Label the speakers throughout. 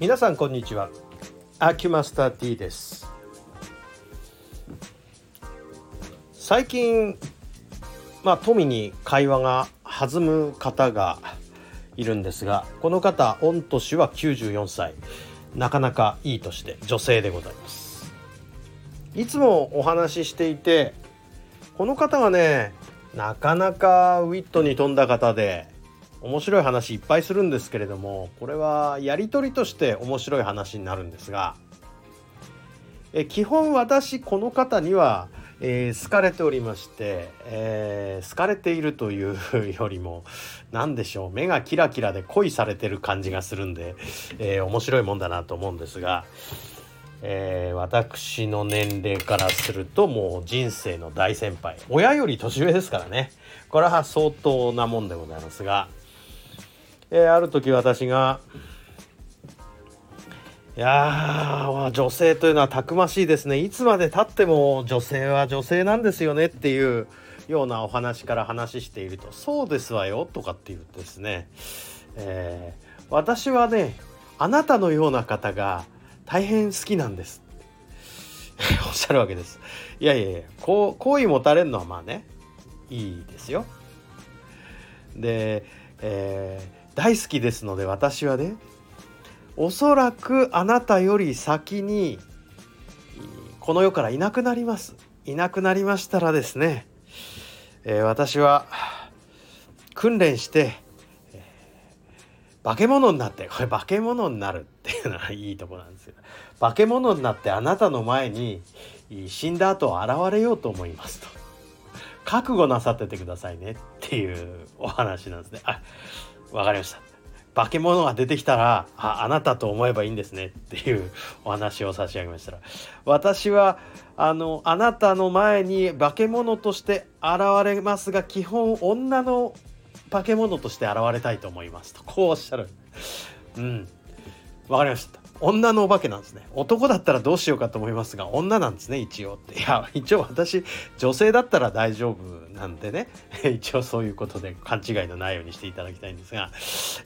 Speaker 1: 皆さんこんにちは。アキュマスター T です。最近まあ富に会話が弾む方がいるんですがこの方御年は94歳。なかなかいい年で女性でございます。いつもお話ししていてこの方はねなかなかウィットに富んだ方で面白い話いっぱいするんですけれどもこれはやり取りとして面白い話になるんですがえ基本私この方には、えー、好かれておりまして、えー、好かれているというよりも何でしょう目がキラキラで恋されてる感じがするんで、えー、面白いもんだなと思うんですが、え、私の年齢からするともう人生の大先輩。親より年上ですからね。これは相当なもんでございますがえー、ある時私がいや女性というのはたくましいですねいつまでたっても女性は女性なんですよねっていうようなお話から話していると「そうですわよ」とかって言ってですね、えー、私はねあなたのような方が大変好きなんです おっしゃるわけです。いやいやいや好意持たれるのはまあねいいですよ。で、えー大好きですので私はねおそらくあなたより先にこの世からいなくなります。いなくなりましたらですね、えー、私は訓練して、えー、化け物になってこれ化け物になるっていうのはいいとこなんですよ。化け物になってあなたの前に死んだ後現れようと思いますと。覚悟なさっててくださいねっていうお話なんですね。あわかりました。化け物が出てきたらああなたと思えばいいんですねっていうお話を差し上げましたら。私はあのあなたの前に化け物として現れますが基本女の化け物として現れたいと思いますとこうおっしゃる。うん。わかりました。女のお化けなんですね。男だったらどうしようかと思いますが女なんですね一応。っていや一応私女性だったら大丈夫なんでね。一応そういうことで勘違いのないようにしていただきたいんですが。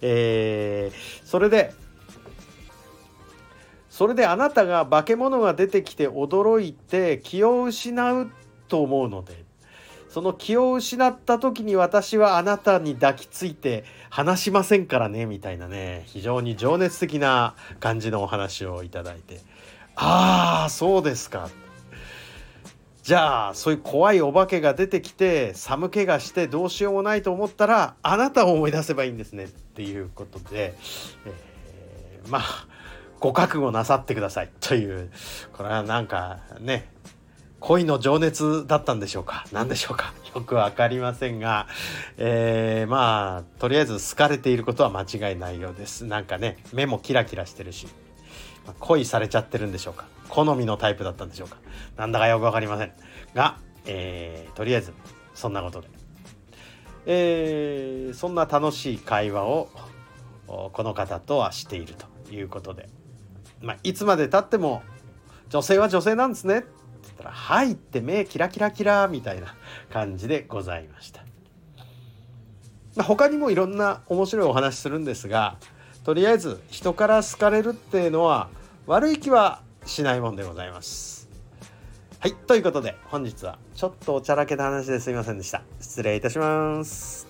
Speaker 1: えー、それでそれであなたが化け物が出てきて驚いて気を失うと思うのでその気を失った時に私はあなたに抱きついて話しませんからねみたいなね非常に情熱的な感じのお話をいただいて。ああそうですか。じゃあそういう怖いお化けが出てきて寒気がしてどうしようもないと思ったらあなたを思い出せばいいんですねっていうことで、えー、まあご覚悟なさってくださいというこれはなんかね恋の情熱だったんでしょうか？何でしょうか？よく分かりませんが、えー、まあとりあえず好かれていることは間違いないようです。なんかね目もキラキラしてるし、恋されちゃってるんでしょうか？好みのタイプだったんでしょうか？なんだかよく分かりません。が、えー、とりあえずそんなことで、えー、そんな楽しい会話をこの方とはしているということで、まあ、いつまでたっても女性は女性なんですね。ったら「はい」って目キラキラキラみたいな感じでございました。他にもいろんな面白いお話するんですがとりあえず人から好かれるっていうのは悪い気はしないもんでございます。はいということで本日はちょっとおちゃらけた話ですいませんでした。失礼いたします。